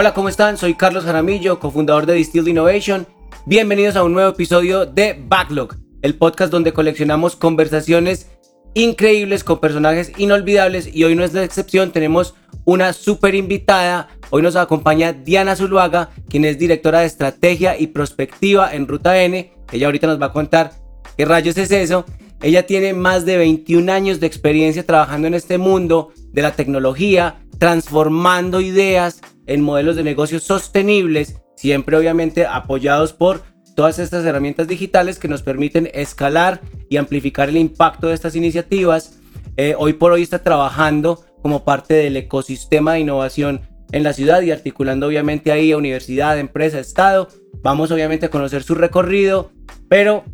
Hola, ¿cómo están? Soy Carlos Jaramillo, cofundador de Distilled Innovation. Bienvenidos a un nuevo episodio de Backlog, el podcast donde coleccionamos conversaciones increíbles con personajes inolvidables y hoy no es la excepción, tenemos una super invitada. Hoy nos acompaña Diana Zuluaga, quien es directora de estrategia y prospectiva en Ruta N. Ella ahorita nos va a contar qué rayos es eso. Ella tiene más de 21 años de experiencia trabajando en este mundo de la tecnología, transformando ideas en modelos de negocios sostenibles, siempre obviamente apoyados por todas estas herramientas digitales que nos permiten escalar y amplificar el impacto de estas iniciativas. Eh, hoy por hoy está trabajando como parte del ecosistema de innovación en la ciudad y articulando obviamente ahí a universidad, empresa, estado. Vamos obviamente a conocer su recorrido, pero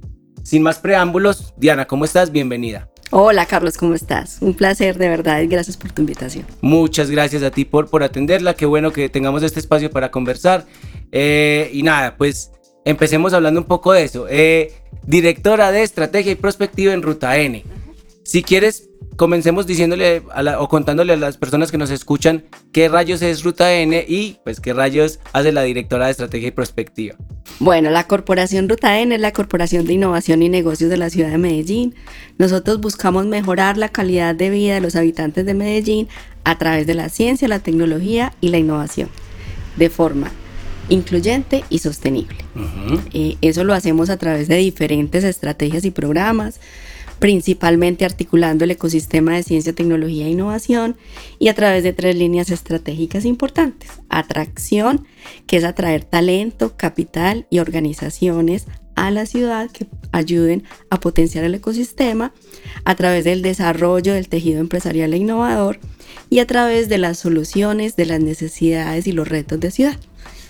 sin más preámbulos, Diana, ¿cómo estás? Bienvenida. Hola Carlos, ¿cómo estás? Un placer de verdad y gracias por tu invitación. Muchas gracias a ti por, por atenderla, qué bueno que tengamos este espacio para conversar. Eh, y nada, pues empecemos hablando un poco de eso. Eh, directora de Estrategia y Prospectiva en Ruta N. Si quieres, comencemos diciéndole o contándole a las personas que nos escuchan qué rayos es Ruta N y pues qué rayos hace la directora de estrategia y prospectiva. Bueno, la corporación Ruta N es la corporación de innovación y negocios de la ciudad de Medellín. Nosotros buscamos mejorar la calidad de vida de los habitantes de Medellín a través de la ciencia, la tecnología y la innovación, de forma incluyente y sostenible. Eh, eso lo hacemos a través de diferentes estrategias y programas principalmente articulando el ecosistema de ciencia, tecnología e innovación y a través de tres líneas estratégicas importantes. Atracción, que es atraer talento, capital y organizaciones a la ciudad que ayuden a potenciar el ecosistema a través del desarrollo del tejido empresarial e innovador y a través de las soluciones de las necesidades y los retos de ciudad.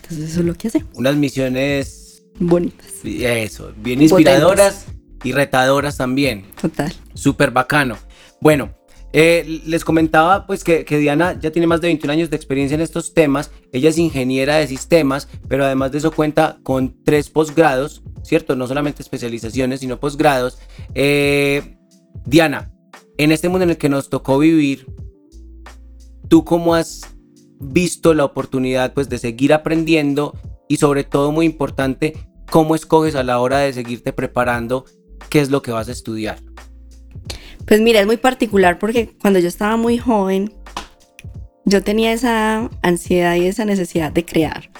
Entonces eso es lo que hacemos. Unas misiones bonitas. Eso, bien inspiradoras y retadoras también. Total. Súper bacano. Bueno, eh, les comentaba pues que, Diana ya tiene más de 21 años de experiencia en estos temas. Ella es ingeniera de sistemas, pero además de eso cuenta con tres posgrados, ¿cierto? No solamente especializaciones, sino posgrados. Eh, Diana, en este mundo en el que nos tocó vivir, ¿tú cómo has visto la oportunidad pues de seguir aprendiendo y sobre todo muy importante, cómo escoges a la hora de seguirte preparando qué es lo que vas a estudiar? Pues mira, es muy particular porque cuando yo estaba muy joven, yo tenía esa ansiedad y esa necesidad de crear.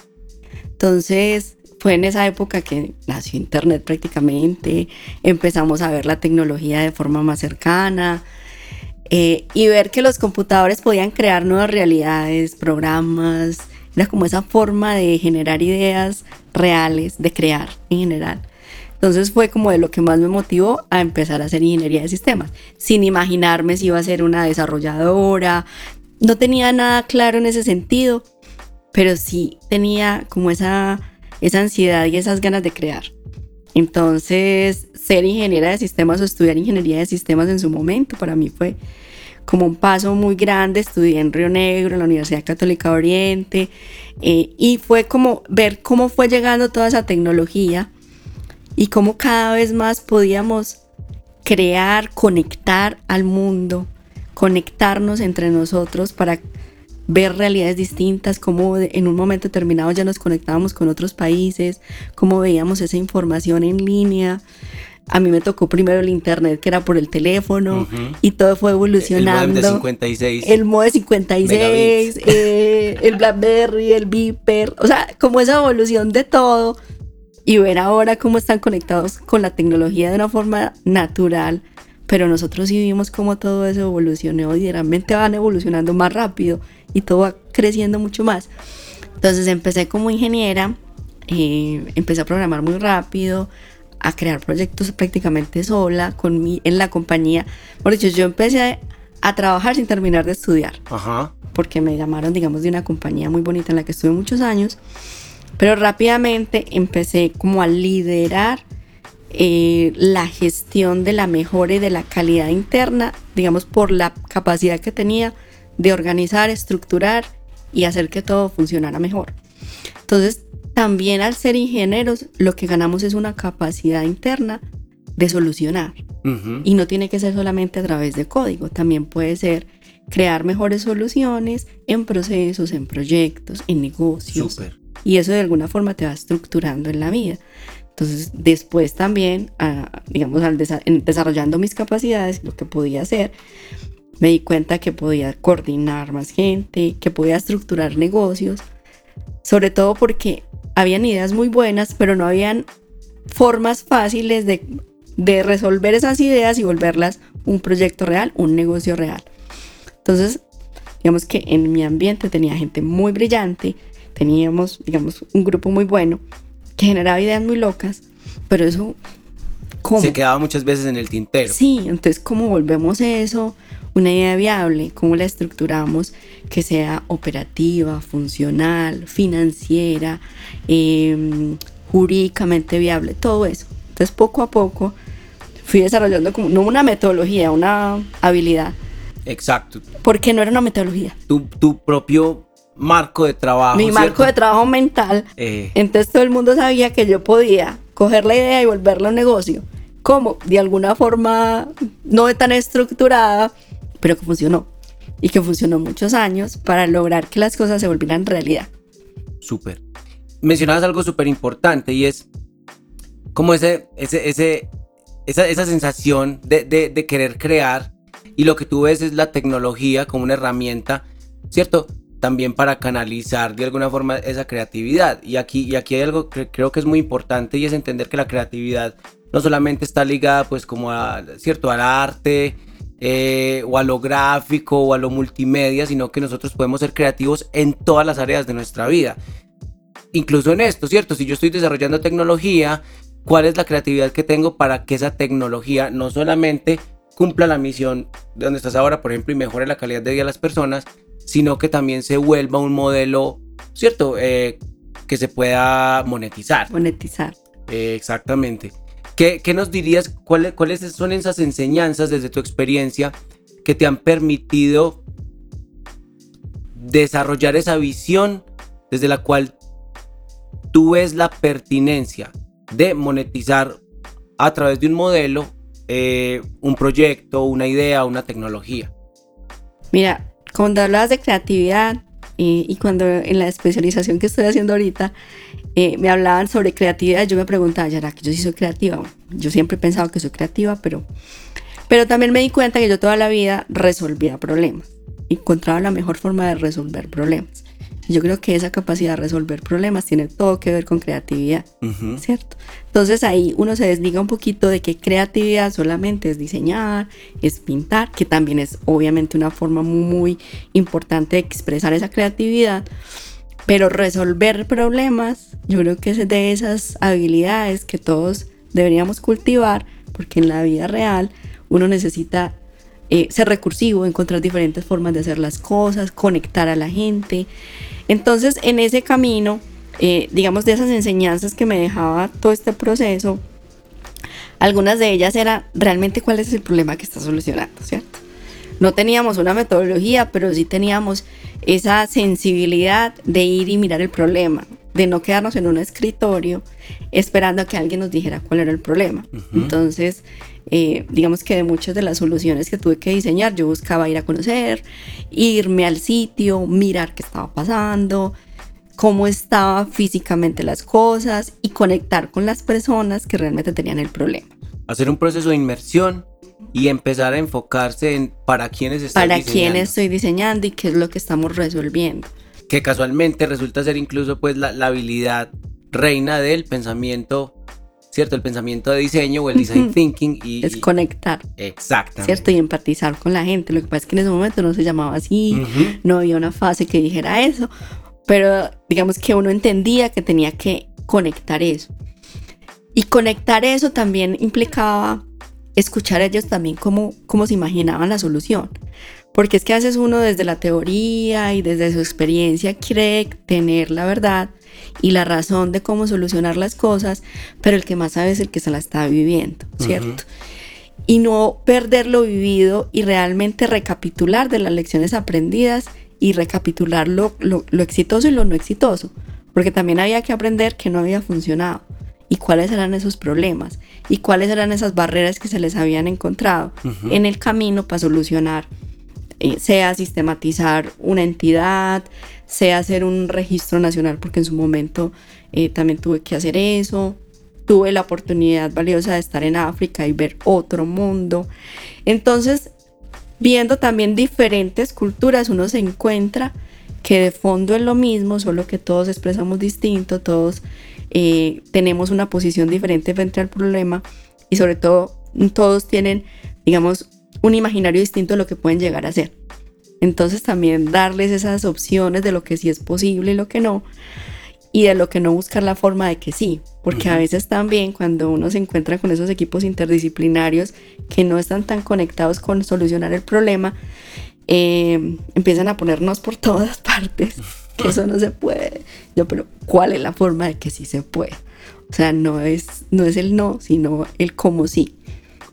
Entonces, fue en esa época que nació Internet prácticamente, empezamos a ver la tecnología de forma más cercana eh, y ver que los computadores podían crear nuevas realidades, programas, era como esa forma de generar ideas reales, de crear en general. Entonces fue como de lo que más me motivó a empezar a hacer ingeniería de sistemas, sin imaginarme si iba a ser una desarrolladora. No tenía nada claro en ese sentido, pero sí tenía como esa, esa ansiedad y esas ganas de crear. Entonces, ser ingeniera de sistemas o estudiar ingeniería de sistemas en su momento para mí fue como un paso muy grande. Estudié en Río Negro, en la Universidad Católica de Oriente, eh, y fue como ver cómo fue llegando toda esa tecnología y cómo cada vez más podíamos crear, conectar al mundo, conectarnos entre nosotros para ver realidades distintas, cómo en un momento determinado ya nos conectábamos con otros países, cómo veíamos esa información en línea. A mí me tocó primero el internet, que era por el teléfono, y todo fue evolucionando. El modem de 56. El modem 56, eh, el Blackberry, el Viper, o sea, como esa evolución de todo y ver ahora cómo están conectados con la tecnología de una forma natural, pero nosotros sí vimos cómo todo eso evolucionó y realmente van evolucionando más rápido y todo va creciendo mucho más. Entonces empecé como ingeniera, eh, empecé a programar muy rápido, a crear proyectos prácticamente sola con mi, en la compañía. Por hecho, yo empecé a, trabajar sin terminar de estudiar, Ajá. porque me llamaron, digamos, de una compañía muy bonita en la que estuve muchos años pero rápidamente empecé como a liderar eh, la gestión de la mejora y de la calidad interna, digamos, por la capacidad que tenía de organizar, estructurar y hacer que todo funcionara mejor. Entonces, también al ser ingenieros, lo que ganamos es una capacidad interna de solucionar. Y no tiene que ser solamente a través de código, también puede ser crear mejores soluciones en procesos, en proyectos, en negocios. Y eso de alguna forma te va estructurando en la vida. Entonces, después también, ah, digamos, al desarrollando mis capacidades, lo que podía hacer, me di cuenta que podía coordinar más gente, que podía estructurar negocios, sobre todo porque habían ideas muy buenas, pero no habían formas fáciles de, de resolver esas ideas y volverlas un proyecto real, un negocio real. Entonces, digamos que en mi ambiente tenía gente muy brillante, teníamos, digamos, un grupo muy bueno que generaba ideas muy locas, pero eso... ¿cómo? Se quedaba muchas veces en el tintero. Sí, entonces, ¿cómo volvemos eso? Una idea viable, ¿cómo la estructuramos que sea operativa, funcional, financiera, em, jurídicamente viable, todo eso. Entonces, poco a poco fui desarrollando como, no una metodología, una habilidad. Exacto. Porque no era una metodología. Tu, tu propio marco de trabajo. Mi marco de trabajo mental. Eh. Entonces todo el mundo sabía que yo podía coger la idea y volverla a un negocio. ¿Cómo? De alguna forma no tan estructurada, pero que funcionó. Y que funcionó muchos años para lograr que las cosas se volvieran realidad. Súper. Mencionabas algo súper importante y es como ese, ese, ese, esa, esa sensación de, de, de querer crear y lo que tú ves es la tecnología como una herramienta, ¿cierto? También para canalizar de alguna forma esa creatividad. Y aquí, y aquí hay algo que creo que es muy importante y es entender que la creatividad no solamente está ligada pues como ¿cierto? al arte eh, o a lo gráfico o a lo multimedia, sino que nosotros podemos ser creativos en todas las áreas de nuestra vida. Incluso en esto, ¿cierto? Si yo estoy desarrollando tecnología, ¿cuál es la creatividad que tengo para que esa tecnología no solamente cumpla la misión de donde estás ahora, por ejemplo, y mejore la calidad de vida de las personas, sino que también se vuelva un modelo, ¿cierto? Eh, que se pueda monetizar. Monetizar. Eh, exactamente. ¿Qué, ¿Qué, nos dirías? ¿Cuáles, ¿Cuáles son esas enseñanzas desde tu experiencia que te han permitido desarrollar esa visión desde la cual tú ves la pertinencia de monetizar a través de un modelo eh, un proyecto, una idea, una tecnología? Mira, cuando hablabas de creatividad y, cuando en la especialización que estoy haciendo ahorita eh, me hablaban sobre creatividad, yo me preguntaba, ¿ya que yo sí soy creativa? Yo siempre he pensado que soy creativa, pero, pero también me di cuenta que yo toda la vida resolvía problemas, encontraba la mejor forma de resolver problemas. Yo creo que esa capacidad de resolver problemas tiene todo que ver con creatividad, ¿cierto? Entonces ahí uno se desliga un poquito de que creatividad solamente es diseñar, es pintar, que también es obviamente una forma muy importante de expresar esa creatividad, pero resolver problemas, yo creo que es de esas habilidades que todos deberíamos cultivar, porque en la vida real uno necesita eh, ser recursivo, encontrar diferentes formas de hacer las cosas, conectar a la gente. Entonces, en ese camino, eh, digamos, de esas enseñanzas que me dejaba todo este proceso, algunas de ellas eran realmente cuál es el problema que está solucionando, ¿cierto? No teníamos una metodología, pero sí teníamos esa sensibilidad de ir y mirar el problema, de no quedarnos en un escritorio esperando a que alguien nos dijera cuál era el problema. Entonces, eh, digamos que de muchas de las soluciones que tuve que diseñar, yo buscaba ir a conocer, irme al sitio, mirar qué estaba pasando, cómo estaban físicamente las cosas y conectar con las personas que realmente tenían el problema. Hacer un proceso de inmersión y empezar a enfocarse en para quiénes estoy para quién estoy diseñando y qué es lo que estamos resolviendo. Que casualmente resulta ser incluso pues la, la habilidad reina del pensamiento ¿cierto? El pensamiento de diseño o el design thinking. Y, es conectar. Exactamente. ¿Cierto? Y empatizar con la gente. Lo que pasa es que en ese momento no se llamaba así, no había una fase que dijera eso, pero digamos que uno entendía que tenía que conectar eso. Y conectar eso también implicaba escuchar a ellos también cómo, cómo se imaginaban la solución. Porque es que haces uno desde la teoría y desde su experiencia cree tener la verdad, y la razón de cómo solucionar las cosas, pero el que más sabe es el que se la está viviendo, ¿cierto? Y no perder lo vivido y realmente recapitular de las lecciones aprendidas y recapitular lo, lo, exitoso y lo no exitoso, porque también había que aprender que no había funcionado. Y cuáles eran esos problemas y cuáles eran esas barreras que se les habían encontrado en el camino para solucionar eh, sea sistematizar una entidad, sea hacer un registro nacional, porque en su momento eh, también tuve que hacer eso. Tuve la oportunidad valiosa de estar en África y ver otro mundo. Entonces, viendo también diferentes culturas, uno se encuentra que de fondo es lo mismo, solo que todos expresamos distinto, todos eh, tenemos una posición diferente frente al problema y sobre todo todos tienen, digamos, un imaginario distinto de lo que pueden llegar a ser. Entonces también darles esas opciones de lo que sí es posible y lo que no, y de lo que no buscar la forma de que sí, porque a veces también cuando uno se encuentra con esos equipos interdisciplinarios que no están tan conectados con solucionar el problema, eh, empiezan a ponernos por todas partes que eso no se puede. Yo, pero ¿cuál es la forma de que sí se puede? O sea, no es, no es el no, sino el cómo sí.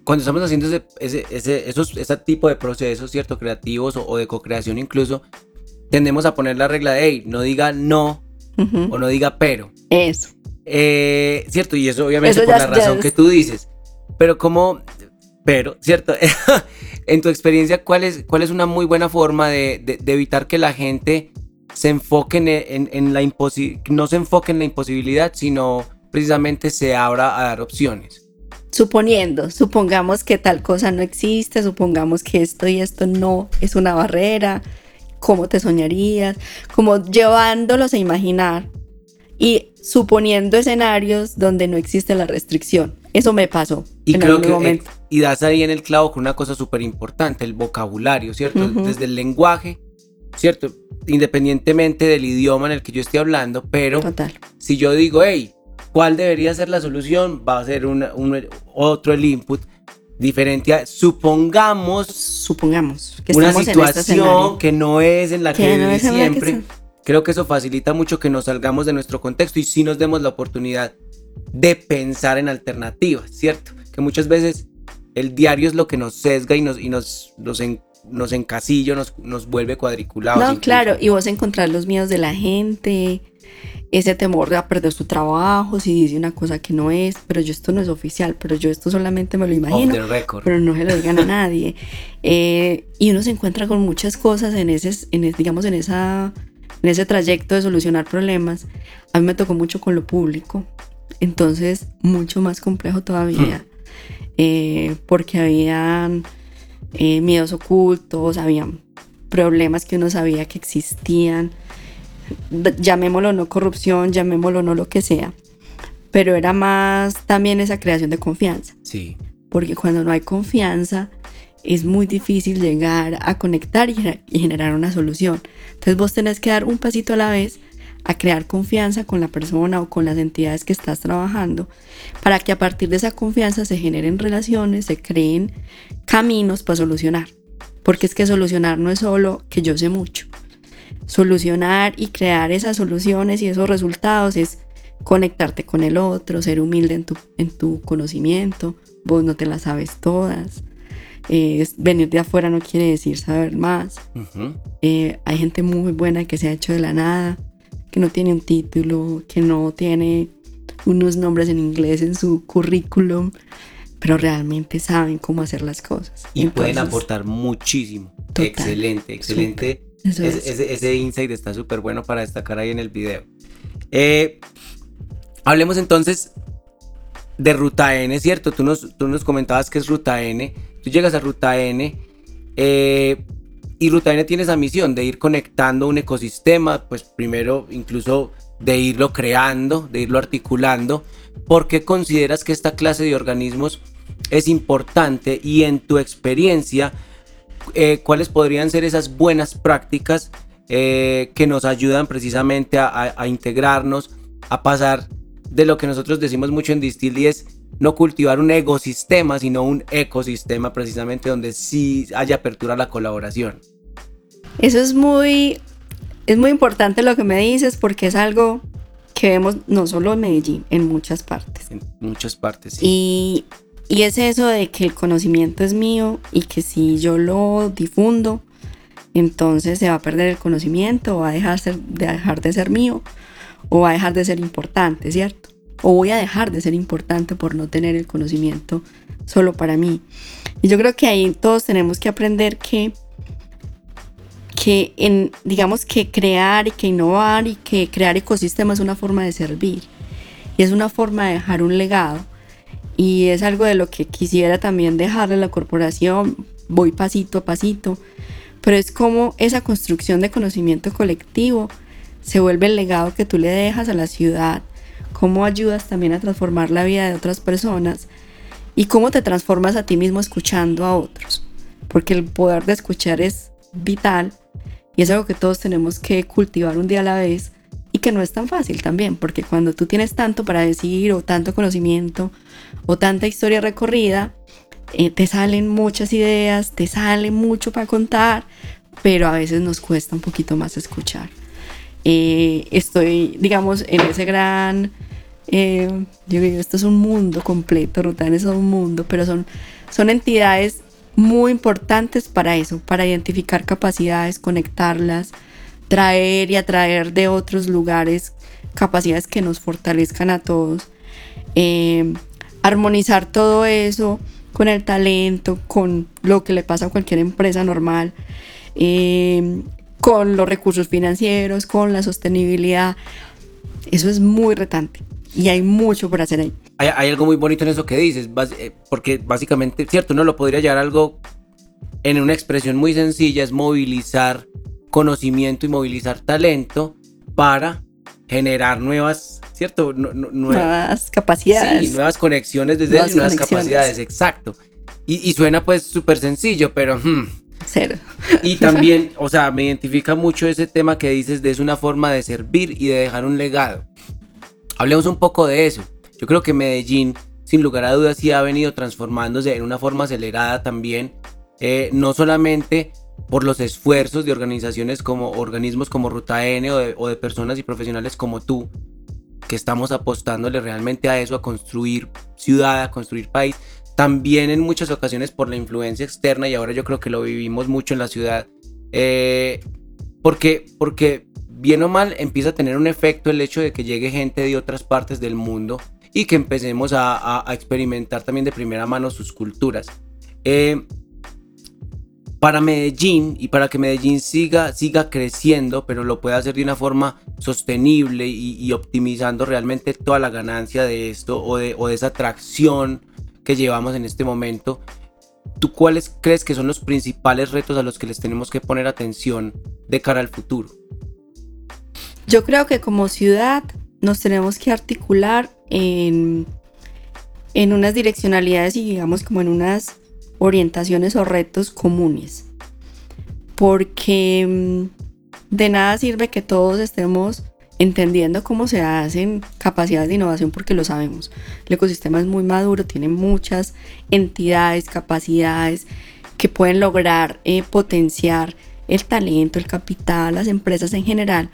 Cuando estamos haciendo ese, ese, ese, esos, ese tipo de procesos, ¿cierto? Creativos o, de co-creación incluso, tendemos a poner la regla de, hey, no diga no o no diga pero. Eso. Eh, cierto, y eso obviamente por la razón que tú dices. Pero como, pero, ¿cierto? en tu experiencia, ¿cuál es, cuál es una muy buena forma de, de, evitar que la gente se enfoque en, en, la no se enfoque en la imposibilidad, sino precisamente se abra a dar opciones? Suponiendo, supongamos que tal cosa no existe, supongamos que esto y esto no es una barrera, ¿cómo te soñarías? Como llevándolos a imaginar y suponiendo escenarios donde no existe la restricción. Eso me pasó y en creo que, momento. y das ahí en el clavo con una cosa súper importante, el vocabulario, ¿cierto? Desde el lenguaje, ¿cierto? Independientemente del idioma en el que yo esté hablando, pero Total. si yo digo, hey, ¿cuál debería ser la solución? Va a ser un, otro el input diferente a, supongamos, supongamos que una situación que no es en la que, que siempre. Creo que eso facilita mucho que nos salgamos de nuestro contexto y sí nos demos la oportunidad de pensar en alternativas, ¿cierto? Que muchas veces el diario es lo que nos sesga y nos, y nos, nos, nos encasilla, nos, nos vuelve cuadriculados. No, claro, y vos encontrar los miedos de la gente, ese temor de perder su trabajo, si dice una cosa que no es, pero yo esto no es oficial, pero yo esto solamente me lo imagino, pero no se lo digan a nadie. Eh, y uno se encuentra con muchas cosas en ese, en, digamos, en esa en ese trayecto de solucionar problemas, a mí me tocó mucho con lo público, entonces mucho más complejo todavía, hmm. eh, porque habían eh, miedos ocultos, habían problemas que uno sabía que existían, llamémoslo no corrupción, llamémoslo no lo que sea, pero era más también esa creación de confianza. Sí. Porque cuando no hay confianza, es muy difícil llegar a conectar y, generar una solución. Entonces vos tenés que dar un pasito a la vez a crear confianza con la persona o con las entidades que estás trabajando para que a partir de esa confianza se generen relaciones, se creen caminos para solucionar. Porque es que solucionar no es solo que yo sé mucho. Solucionar y crear esas soluciones y esos resultados es conectarte con el otro, ser humilde en tu, en tu conocimiento. Vos no te las sabes todas eh, venir de afuera no quiere decir saber más. Eh, hay gente muy buena que se ha hecho de la nada, que no tiene un título, que no tiene unos nombres en inglés en su currículum, pero realmente saben cómo hacer las cosas. Y pueden aportar muchísimo. excelente, excelente. Ese, insight está súper bueno para destacar ahí en el video. Eh, hablemos entonces de Ruta N, ¿cierto? Tú nos, tú nos comentabas que es Ruta N. Tú llegas a Ruta N eh, y Ruta N tiene esa misión de ir conectando un ecosistema, pues primero incluso de irlo creando, de irlo articulando. ¿Por qué consideras que esta clase de organismos es importante y en tu experiencia, eh, cuáles podrían ser esas buenas prácticas eh, que nos ayudan precisamente a, a, integrarnos, a pasar de lo que nosotros decimos mucho en Distill y es no cultivar un ecosistema, sino un ecosistema precisamente donde sí haya apertura a la colaboración. Eso es muy, es muy importante lo que me dices porque es algo que vemos no solo en Medellín, en muchas partes. En muchas partes, sí. Y, y es eso de que el conocimiento es mío y que si yo lo difundo, entonces se va a perder el conocimiento, va a dejar, de dejar de ser mío o va a dejar de ser importante, ¿cierto? o voy a dejar de ser importante por no tener el conocimiento solo para mí. Y yo creo que ahí todos tenemos que aprender que que digamos que crear y que innovar y que crear ecosistemas es una forma de servir y es una forma de dejar un legado y es algo de lo que quisiera también dejarle a la corporación, voy pasito a pasito, pero es como esa construcción de conocimiento colectivo se vuelve el legado que tú le dejas a la ciudad, cómo ayudas también a transformar la vida de otras personas y cómo te transformas a ti mismo escuchando a otros, porque el poder de escuchar es vital y es algo que todos tenemos que cultivar un día a la vez y que no es tan fácil también, porque cuando tú tienes tanto para decir o tanto conocimiento o tanta historia recorrida, eh, te salen muchas ideas, te sale mucho para contar, pero a veces nos cuesta un poquito más escuchar. Eh, estoy, digamos, en ese gran... Eh, yo digo, esto es un mundo completo, Rutan es un mundo, pero son, son entidades muy importantes para eso, para identificar capacidades, conectarlas, traer y atraer de otros lugares capacidades que nos fortalezcan a todos, armonizar todo eso con el talento, con lo que le pasa a cualquier empresa normal, eh, con los recursos financieros, con la sostenibilidad. Eso es muy retante y hay mucho por hacer ahí. Hay, algo muy bonito en eso que dices, eh, porque básicamente, cierto, no lo podría llevar algo en una expresión muy sencilla, es movilizar conocimiento y movilizar talento para generar nuevas, ¿cierto? nuevas capacidades. Sí, nuevas conexiones desde nuevas, nuevas capacidades, exacto. Y, suena pues súper sencillo, pero... Hmm. Cero. Y también, o sea, me identifica mucho ese tema que dices de es una forma de servir y de dejar un legado. Hablemos un poco de eso. Yo creo que Medellín, sin lugar a dudas, sí ha venido transformándose en una forma acelerada también, eh, no solamente por los esfuerzos de organizaciones como organismos como Ruta N o de, personas y profesionales como tú, que estamos apostándole realmente a eso, a construir ciudad, a construir país, también en muchas ocasiones por la influencia externa y ahora yo creo que lo vivimos mucho en la ciudad, eh, porque, porque bien o mal empieza a tener un efecto el hecho de que llegue gente de otras partes del mundo y que empecemos a, experimentar también de primera mano sus culturas. Eh, para Medellín y para que Medellín siga, siga creciendo, pero lo pueda hacer de una forma sostenible y, optimizando realmente toda la ganancia de esto o de, o de esa atracción que llevamos en este momento, ¿tú cuáles crees que son los principales retos a los que les tenemos que poner atención de cara al futuro? Yo creo que como ciudad nos tenemos que articular en, en unas direccionalidades y digamos como en unas orientaciones o retos comunes. Porque mm, de nada sirve que todos estemos entendiendo cómo se hacen capacidades de innovación porque lo sabemos. El ecosistema es muy maduro, tiene muchas entidades, capacidades que pueden lograr eh, potenciar el talento, el capital, las empresas en general,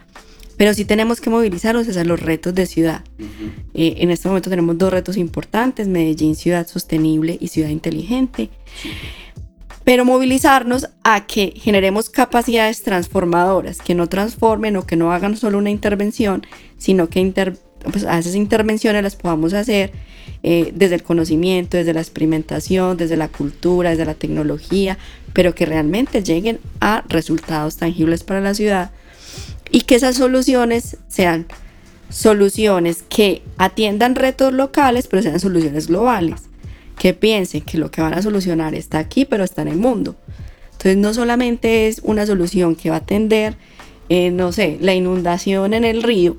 pero sí tenemos que movilizarnos hacia los retos de ciudad. Eh, en este momento tenemos dos retos importantes, Medellín, ciudad sostenible y ciudad inteligente. Pero movilizarnos a que generemos capacidades transformadoras, que no transformen o que no hagan solo una intervención, sino que pues, a esas intervenciones las podamos hacer eh, desde el conocimiento, desde la experimentación, desde la cultura, desde la tecnología, pero que realmente lleguen a resultados tangibles para la ciudad y que esas soluciones sean soluciones que atiendan retos locales, pero sean soluciones globales, que piensen que lo que van a solucionar está aquí, pero está en el mundo. Entonces no solamente es una solución que va a atender, eh, no sé, la inundación en el río,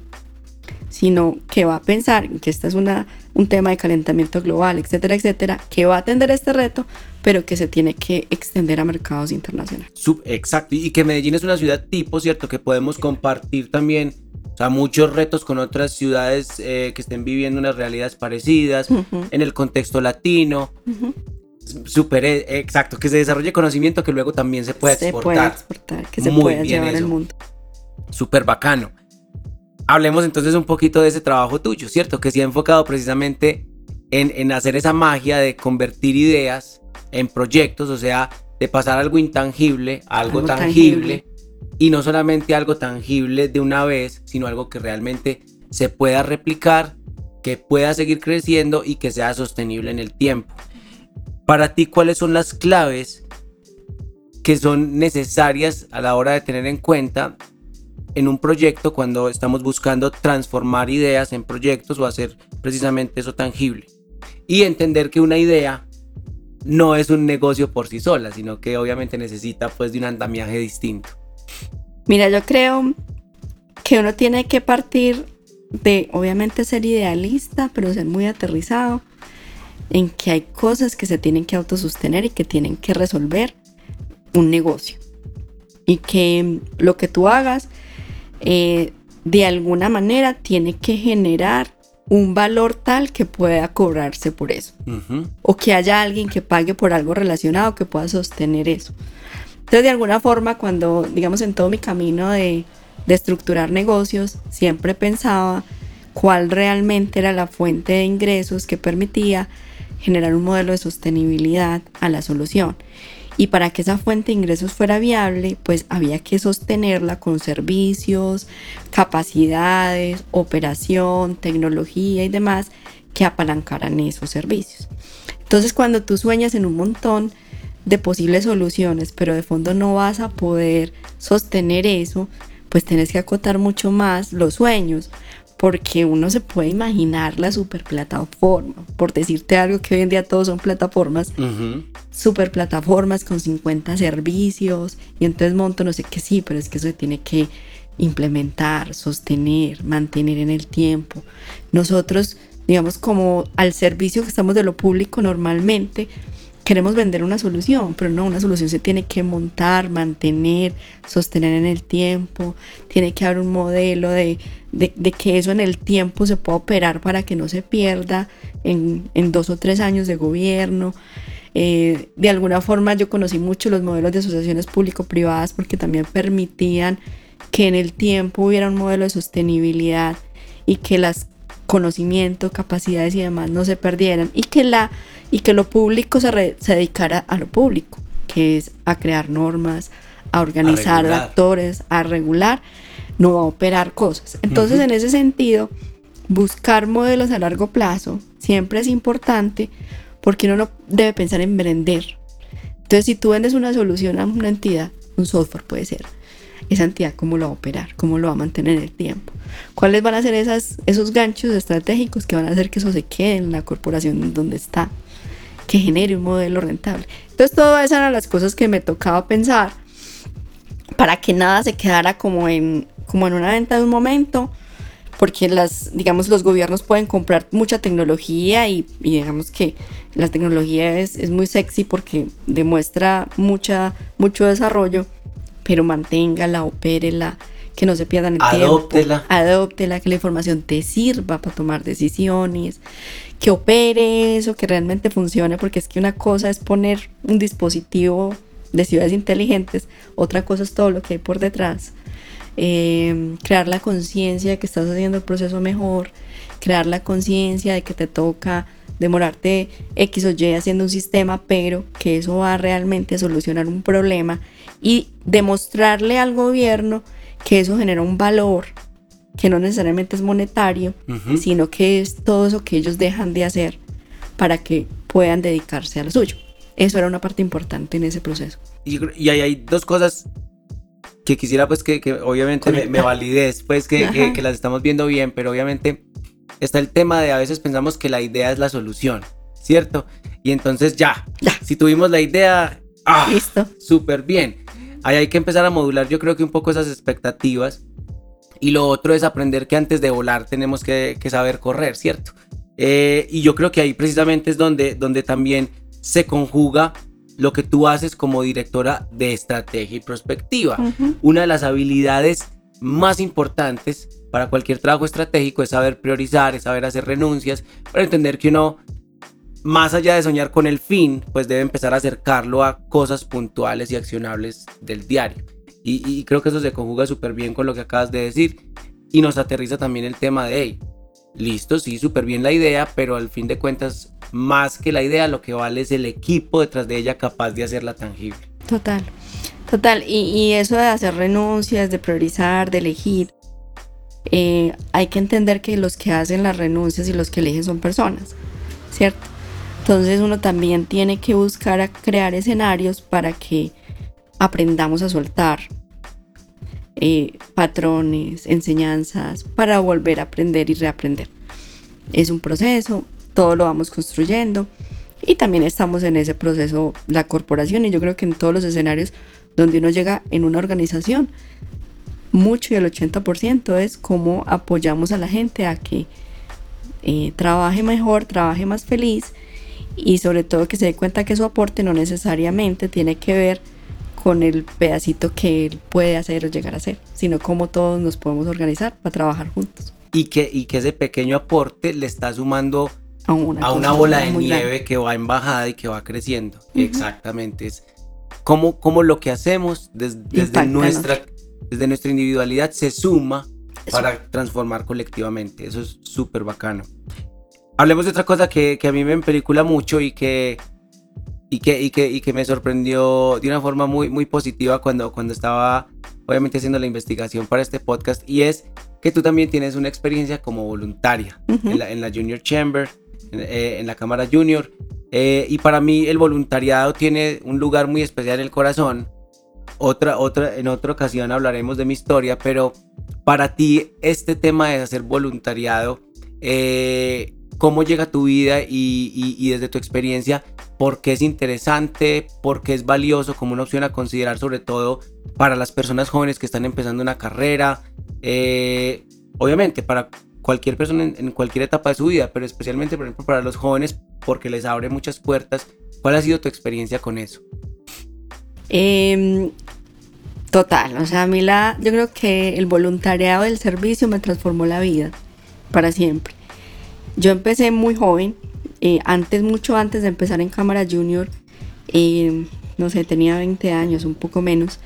sino que va a pensar que este es una, un tema de calentamiento global, etcétera, etcétera, que va a atender este reto, pero que se tiene que extender a mercados internacionales. exacto, y que Medellín es una ciudad tipo, ¿cierto? Que podemos compartir también, o sea, muchos retos con otras ciudades eh, que estén viviendo unas realidades parecidas en el contexto latino. Súper eh, exacto, que se desarrolle conocimiento que luego también se pueda exportar. Se puede exportar, que se pueda llevar al mundo. Súper bacano hablemos entonces un poquito de ese trabajo tuyo, ¿cierto? Que se ha enfocado precisamente en, hacer esa magia de convertir ideas en proyectos, o sea, de pasar algo intangible a algo, tangible, y no solamente algo tangible de una vez, sino algo que realmente se pueda replicar, que pueda seguir creciendo y que sea sostenible en el tiempo. Para ti, ¿cuáles son las claves que son necesarias a la hora de tener en cuenta en un proyecto cuando estamos buscando transformar ideas en proyectos o hacer precisamente eso tangible. Y entender que una idea no es un negocio por sí sola, sino que obviamente necesita pues de un andamiaje distinto. Mira, yo creo que uno tiene que partir de obviamente ser idealista, pero ser muy aterrizado en que hay cosas que se tienen que autosostener y que tienen que resolver un negocio. Y que lo que tú hagas eh, de alguna manera tiene que generar un valor tal que pueda cobrarse por eso. O que haya alguien que pague por algo relacionado que pueda sostener eso. Entonces, de alguna forma, cuando, digamos, en todo mi camino de, estructurar negocios, siempre pensaba cuál realmente era la fuente de ingresos que permitía generar un modelo de sostenibilidad a la solución. Y para que esa fuente de ingresos fuera viable, pues había que sostenerla con servicios, capacidades, operación, tecnología y demás que apalancaran esos servicios. Entonces cuando tú sueñas en un montón de posibles soluciones, pero de fondo no vas a poder sostener eso, pues tienes que acotar mucho más los sueños, porque uno se puede imaginar la super plataforma, por decirte algo que hoy en día todos son plataformas, super plataformas con 50 servicios y entonces monto no sé qué sí, pero es que eso se tiene que implementar, sostener, mantener en el tiempo. Nosotros, digamos, como al servicio que estamos de lo público normalmente, queremos vender una solución, pero no, una solución se tiene que montar, mantener, sostener en el tiempo, tiene que haber un modelo de, que eso en el tiempo se pueda operar para que no se pierda en, dos o tres años de gobierno. Eh, de alguna forma yo conocí mucho los modelos de asociaciones público-privadas porque también permitían que en el tiempo hubiera un modelo de sostenibilidad y que las conocimientos, capacidades y demás no se perdieran y que la y que lo público se, se dedicara a lo público, que es a crear normas, a organizar actores, a regular, no a operar cosas. Entonces, en ese sentido, buscar modelos a largo plazo siempre es importante porque uno no debe pensar en vender. Entonces, si tú vendes una solución a una entidad, un software puede ser, esa entidad cómo lo va a operar, cómo lo va a mantener en el tiempo. ¿Cuáles van a ser esas, esos ganchos estratégicos que van a hacer que eso se quede en la corporación donde está? que genere un modelo rentable. Entonces, todas esas eran las cosas que me tocaba pensar para que nada se quedara como en, como en una venta de un momento, porque las, digamos, los gobiernos pueden comprar mucha tecnología y, digamos que la tecnología es, es, muy sexy porque demuestra mucha, mucho desarrollo, pero manténgala, opérela, que no se pierdan el adóptela. tiempo. Adóptela, que la información te sirva para tomar decisiones, que opere eso, que realmente funcione, porque es que una cosa es poner un dispositivo de ciudades inteligentes, otra cosa es todo lo que hay por detrás. Eh, crear la conciencia de que estás haciendo el proceso mejor, crear la conciencia de que te toca demorarte X o Y haciendo un sistema, pero que eso va realmente a solucionar un problema y demostrarle al gobierno que eso genera un valor que no necesariamente es monetario, sino que es todo eso que ellos dejan de hacer para que puedan dedicarse a lo suyo. Eso era una parte importante en ese proceso. Y, y hay, dos cosas que quisiera pues que, obviamente me, valides, pues que, que, las estamos viendo bien, pero obviamente está el tema de a veces pensamos que la idea es la solución, ¿cierto? Y entonces ya, ya. si tuvimos la idea, ¡ah! listo. Súper bien ahí hay que empezar a modular yo creo que un poco esas expectativas. Y lo otro es aprender que antes de volar tenemos que, saber correr, ¿cierto? Eh, y yo creo que ahí precisamente es donde, donde también se conjuga lo que tú haces como directora de estrategia y prospectiva. Una de las habilidades más importantes para cualquier trabajo estratégico es saber priorizar, es saber hacer renuncias, para entender que uno más allá de soñar con el fin, pues debe empezar a acercarlo a cosas puntuales y accionables del diario. Y, creo que eso se conjuga súper bien con lo que acabas de decir y nos aterriza también el tema de, hey, listo, sí, súper bien la idea, pero al fin de cuentas, más que la idea, lo que vale es el equipo detrás de ella capaz de hacerla tangible. Total, total. Y, eso de hacer renuncias, de priorizar, de elegir, eh, hay que entender que los que hacen las renuncias y los que eligen son personas, ¿cierto? Entonces uno también tiene que buscar a crear escenarios para que aprendamos a soltar eh, patrones, enseñanzas, para volver a aprender y reaprender. Es un proceso, todo lo vamos construyendo y también estamos en ese proceso la corporación y yo creo que en todos los escenarios donde uno llega en una organización, mucho y el 80% es cómo apoyamos a la gente a que eh, trabaje mejor, trabaje más feliz y sobre todo que se dé cuenta que su aporte no necesariamente tiene que ver con el pedacito que él puede hacer o llegar a hacer, sino cómo todos nos podemos organizar para trabajar juntos. Y que, y que ese pequeño aporte le está sumando a una, bola de nieve que va en bajada y que va creciendo. Exactamente. Es como, como lo que hacemos desde, nuestra, desde nuestra individualidad se suma para transformar colectivamente. Eso es súper bacano. Hablemos de otra cosa que, que, a mí me película mucho y que, y que, y que, y que me sorprendió de una forma muy, muy positiva cuando, cuando estaba obviamente haciendo la investigación para este podcast y es que tú también tienes una experiencia como voluntaria en, la, en, la, Junior Chamber, en, eh, en la Cámara Junior. Eh, y para mí el voluntariado tiene un lugar muy especial en el corazón. Otra, otra, en otra ocasión hablaremos de mi historia, pero para ti este tema de hacer voluntariado, eh, ¿cómo llega tu vida y, desde tu experiencia? ¿Por qué es interesante? ¿Por qué es valioso como una opción a considerar sobre todo para las personas jóvenes que están empezando una carrera? obviamente, para cualquier persona en, cualquier etapa de su vida, pero especialmente, por ejemplo, para los jóvenes, porque les abre muchas puertas. ¿Cuál ha sido tu experiencia con eso? Em, total, o sea, a mí la, yo creo que el voluntariado del servicio me transformó la vida para siempre. Yo empecé muy joven, eh, antes, mucho antes de empezar en Cámara Junior, em, no sé, tenía 20 años, un poco menos,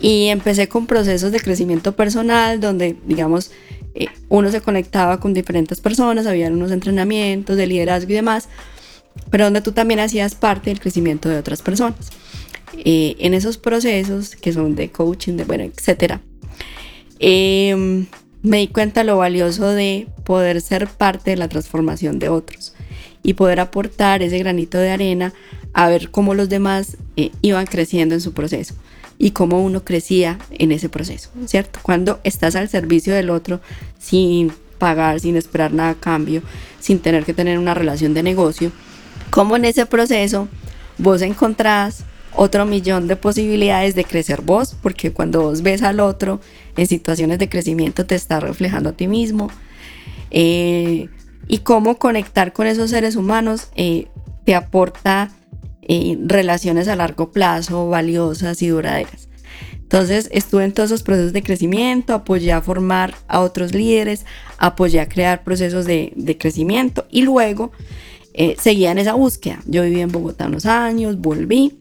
y empecé con procesos de crecimiento personal donde, digamos, eh, uno se conectaba con diferentes personas, había unos entrenamientos de liderazgo y demás, pero donde tú también hacías parte del crecimiento de otras personas. Eh, en esos procesos que son de coaching, de bueno, etcétera, em, me di cuenta lo valioso de poder ser parte de la transformación de otros y poder aportar ese granito de arena a ver cómo los demás eh, iban creciendo en su proceso y cómo uno crecía en ese proceso, ¿cierto? Cuando estás al servicio del otro sin pagar, sin esperar nada a cambio, sin tener que tener una relación de negocio, cómo en ese proceso vos encontrás otro millón de posibilidades de crecer vos, porque cuando vos ves al otro en situaciones de crecimiento te está reflejando a ti mismo, eh, y cómo conectar con esos seres humanos eh, te aporta eh, relaciones a largo plazo valiosas y duraderas. Entonces estuve en todos esos procesos de crecimiento, apoyé a formar a otros líderes, apoyé a crear procesos de, crecimiento y luego eh, seguía en esa búsqueda. Yo viví en Bogotá unos años, volví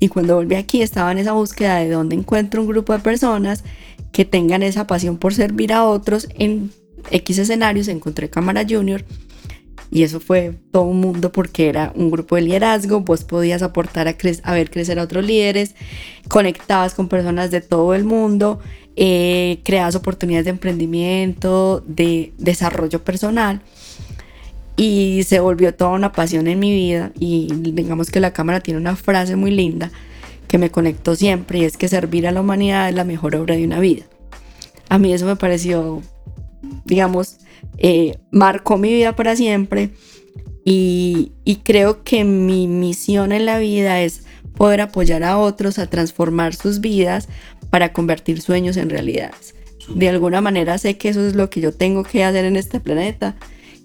y cuando volví aquí estaba en esa búsqueda de dónde encuentro un grupo de personas que tengan esa pasión por servir a otros en X escenarios. Encontré Cámara Junior y eso fue todo un mundo porque era un grupo de liderazgo, vos podías aportar a, a ver crecer a otros líderes, conectabas con personas de todo el mundo, eh, creabas oportunidades de emprendimiento, de desarrollo personal y se volvió toda una pasión en mi vida y digamos que la cámara tiene una frase muy linda que me conectó siempre y es que servir a la humanidad es la mejor obra de una vida. A mí eso me pareció, digamos, eh, marcó mi vida para siempre y, creo que mi misión en la vida es poder apoyar a otros a transformar sus vidas para convertir sueños en realidades. De alguna manera sé que eso es lo que yo tengo que hacer en este planeta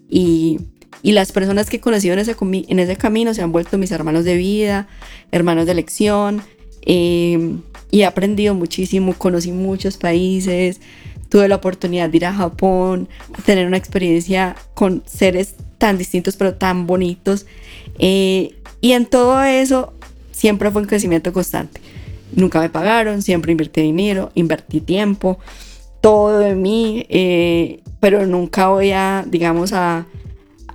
y, las personas que he conocido en ese, en ese camino se han vuelto mis hermanos de vida, hermanos de elección eh, y he aprendido muchísimo, conocí muchos países, tuve la oportunidad de ir a Japón, tener una experiencia con seres tan distintos pero tan bonitos. Eh, y en todo eso siempre fue un crecimiento constante. Nunca me pagaron, siempre invertí dinero, invertí tiempo, todo de mí, eh, pero nunca voy a, digamos, a,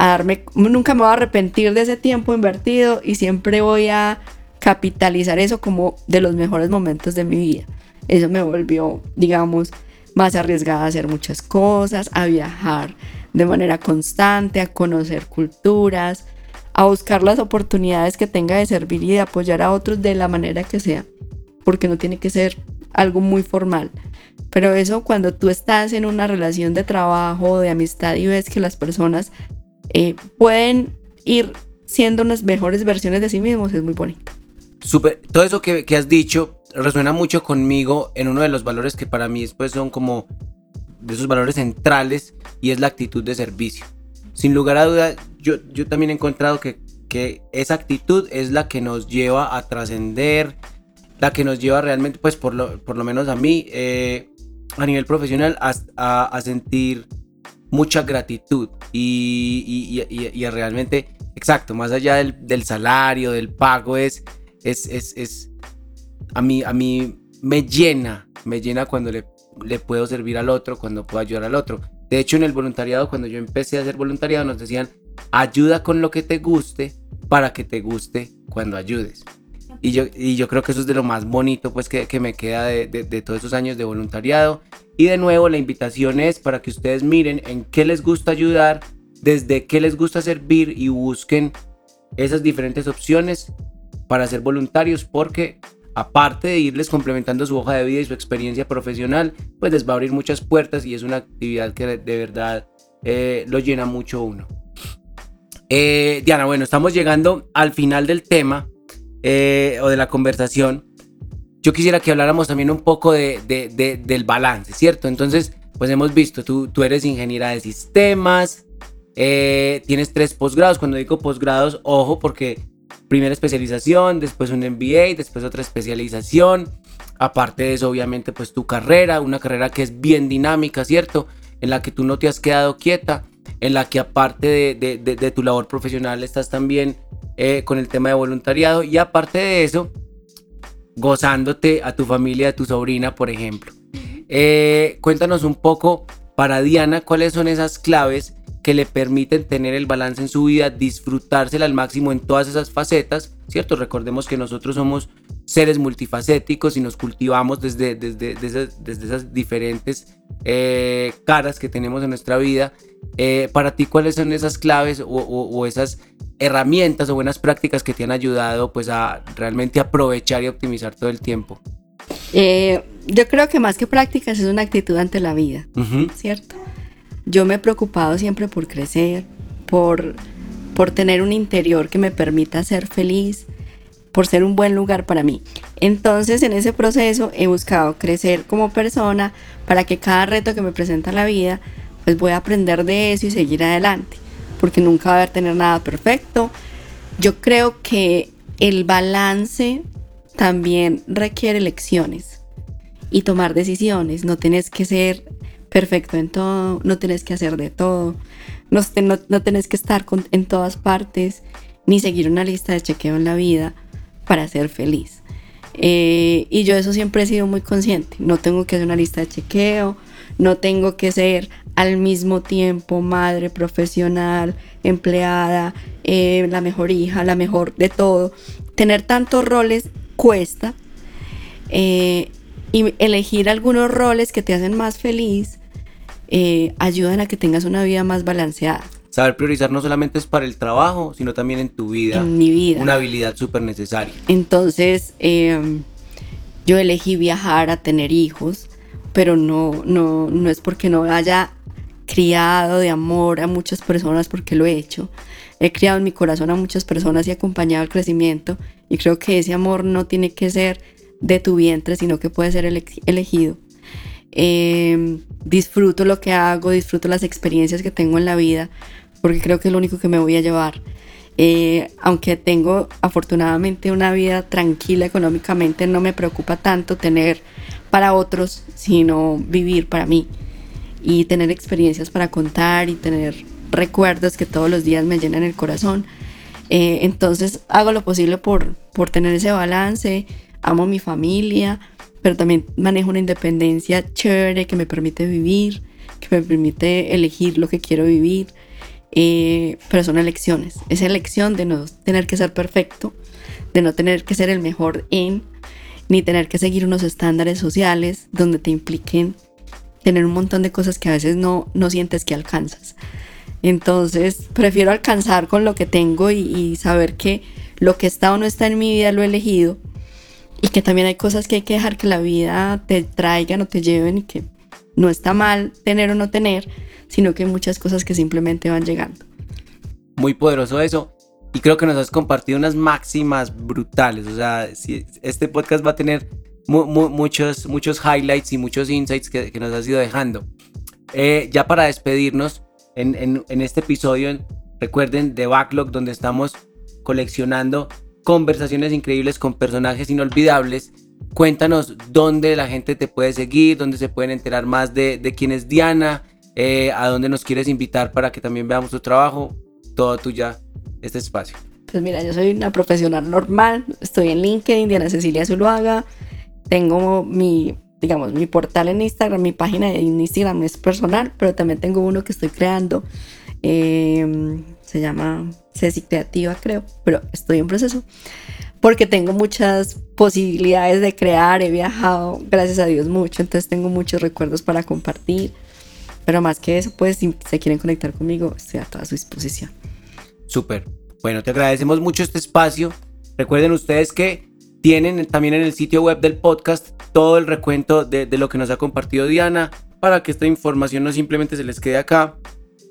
a darme, nunca me voy a arrepentir de ese tiempo invertido y siempre voy a capitalizar eso como de los mejores momentos de mi vida. Eso me volvió, digamos, más arriesgada a hacer muchas cosas, a viajar de manera constante, a conocer culturas, a buscar las oportunidades que tenga de servir y de apoyar a otros de la manera que sea. porque no tiene que ser algo muy formal. Pero eso cuando tú estás en una relación de trabajo de amistad y ves que las personas eh, pueden ir siendo unas mejores versiones de sí mismos, es muy bonito. Super, todo eso que, que has dicho resuena mucho conmigo en uno de los valores que para mí después son como de esos valores centrales y es la actitud de servicio. Sin lugar a dudas, yo, yo también he encontrado que, que esa actitud es la que nos lleva a trascender, la que nos lleva realmente, pues por lo, por lo menos a mí, eh, a nivel profesional, a, a, sentir mucha gratitud y, y, y, realmente, exacto, más allá del, del salario, del pago, es, es, es, es, a mí, a mí me llena, me llena cuando le, le puedo servir al otro, cuando puedo ayudar al otro. De hecho, en el voluntariado, cuando yo empecé a hacer voluntariado, nos decían, ayuda con lo que te guste para que te guste cuando ayudes. Y yo, y yo creo que eso es de lo más bonito pues que, que me queda de, de, todos esos años de voluntariado. Y de nuevo la invitación es para que ustedes miren en qué les gusta ayudar, desde qué les gusta servir y busquen esas diferentes opciones para ser voluntarios porque aparte de irles complementando su hoja de vida y su experiencia profesional, pues les va a abrir muchas puertas y es una actividad que de verdad eh, lo llena mucho uno. Eh, Diana, bueno, estamos llegando al final del tema eh, o de la conversación. Yo quisiera que habláramos también un poco de, de, de, del balance, ¿cierto? Entonces, pues hemos visto, tú, tú eres ingeniera de sistemas, eh, tienes tres posgrados. Cuando digo posgrados, ojo, porque primera especialización, después un MBA, después otra especialización. Aparte de eso, obviamente, pues tu carrera, una carrera que es bien dinámica, ¿cierto? En la que tú no te has quedado quieta, en la que aparte de, de, tu labor profesional estás también eh, con el tema de voluntariado y aparte de eso, gozándote a tu familia, a tu sobrina, por ejemplo. Eh, cuéntanos un poco para Diana cuáles son esas claves que le permiten tener el balance en su vida, disfrutársela al máximo en todas esas facetas, ¿cierto? Recordemos que nosotros somos seres multifacéticos y nos cultivamos desde, desde, desde, desde esas diferentes eh, caras que tenemos en nuestra vida. Eh, para ti, ¿cuáles son esas claves o, o, o, esas herramientas o buenas prácticas que te han ayudado pues a realmente aprovechar y optimizar todo el tiempo? Eh, yo creo que más que prácticas es una actitud ante la vida, uh -huh. ¿cierto? yo me he preocupado siempre por crecer, por, por tener un interior que me permita ser feliz, por ser un buen lugar para mí. Entonces en ese proceso he buscado crecer como persona para que cada reto que me presenta la vida, pues voy a aprender de eso y seguir adelante, porque nunca va a haber tener nada perfecto. Yo creo que el balance también requiere lecciones y tomar decisiones, no tienes que ser perfecto en todo, no tenés que hacer de todo, no, no, no tenés que estar con, en todas partes, ni seguir una lista de chequeo en la vida para ser feliz. Eh, y yo eso siempre he sido muy consciente, no tengo que hacer una lista de chequeo, no tengo que ser al mismo tiempo madre, profesional, empleada, eh, la mejor hija, la mejor de todo. Tener tantos roles cuesta. Eh, y elegir algunos roles que te hacen más feliz eh, ayudan a que tengas una vida más balanceada. Saber priorizar no solamente es para el trabajo, sino también en tu vida. En mi vida. Una habilidad súper necesaria. Entonces, eh, yo elegí viajar a tener hijos, pero no, no, no es porque no haya criado de amor a muchas personas, porque lo he hecho. He criado en mi corazón a muchas personas y acompañado el crecimiento. Y creo que ese amor no tiene que ser de tu vientre, sino que puede ser ele elegido. Eh, disfruto lo que hago, disfruto las experiencias que tengo en la vida, porque creo que es lo único que me voy a llevar. Eh, aunque tengo afortunadamente una vida tranquila económicamente, no me preocupa tanto tener para otros, sino vivir para mí y tener experiencias para contar y tener recuerdos que todos los días me llenan el corazón. Eh, entonces hago lo posible por, por tener ese balance, amo mi familia, pero también manejo una independencia chévere que me permite vivir, que me permite elegir lo que quiero vivir. Eh, pero son elecciones. Esa elección de no tener que ser perfecto, de no tener que ser el mejor en, ni tener que seguir unos estándares sociales donde te impliquen tener un montón de cosas que a veces no, no sientes que alcanzas. Entonces, prefiero alcanzar con lo que tengo y, y saber que lo que está o no está en mi vida lo he elegido y que también hay cosas que hay que dejar que la vida te traigan o te lleven y que no está mal tener o no tener, sino que hay muchas cosas que simplemente van llegando. Muy poderoso eso. Y creo que nos has compartido unas máximas brutales. O sea, este podcast va a tener muchos, muchos highlights y muchos insights que, nos has ido dejando. Eh, ya para despedirnos, en, en este episodio, recuerden de Backlog, donde estamos coleccionando conversaciones increíbles con personajes inolvidables. Cuéntanos dónde la gente te puede seguir, dónde se pueden enterar más de, de quién es Diana, eh, a dónde nos quieres invitar para que también veamos tu trabajo. Todo tuya, este espacio. Pues mira, yo soy una profesional normal, estoy en LinkedIn, Diana Cecilia Zuluaga, tengo mi, digamos, mi portal en Instagram, mi página en Instagram es personal, pero también tengo uno que estoy creando. Eh, se llama Ceci Creativa, creo, pero estoy en proceso porque tengo muchas posibilidades de crear, he viajado, gracias a Dios, mucho, entonces tengo muchos recuerdos para compartir, pero más que eso, pues si se quieren conectar conmigo, estoy a toda su disposición. Súper. Bueno, te agradecemos mucho este espacio. Recuerden ustedes que tienen también en el sitio web del podcast todo el recuento de, lo que nos ha compartido Diana para que esta información no simplemente se les quede acá,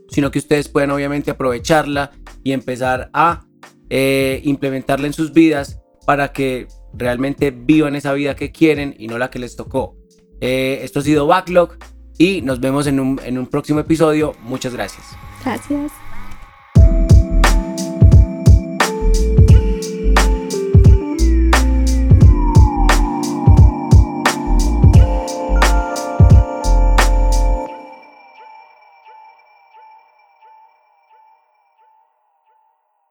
sino que ustedes puedan obviamente aprovecharla y empezar a eh, implementarla en sus vidas para que realmente vivan esa vida que quieren y no la que les tocó. Eh, esto ha sido Backlog y nos vemos en un, en un próximo episodio. Muchas gracias. Gracias.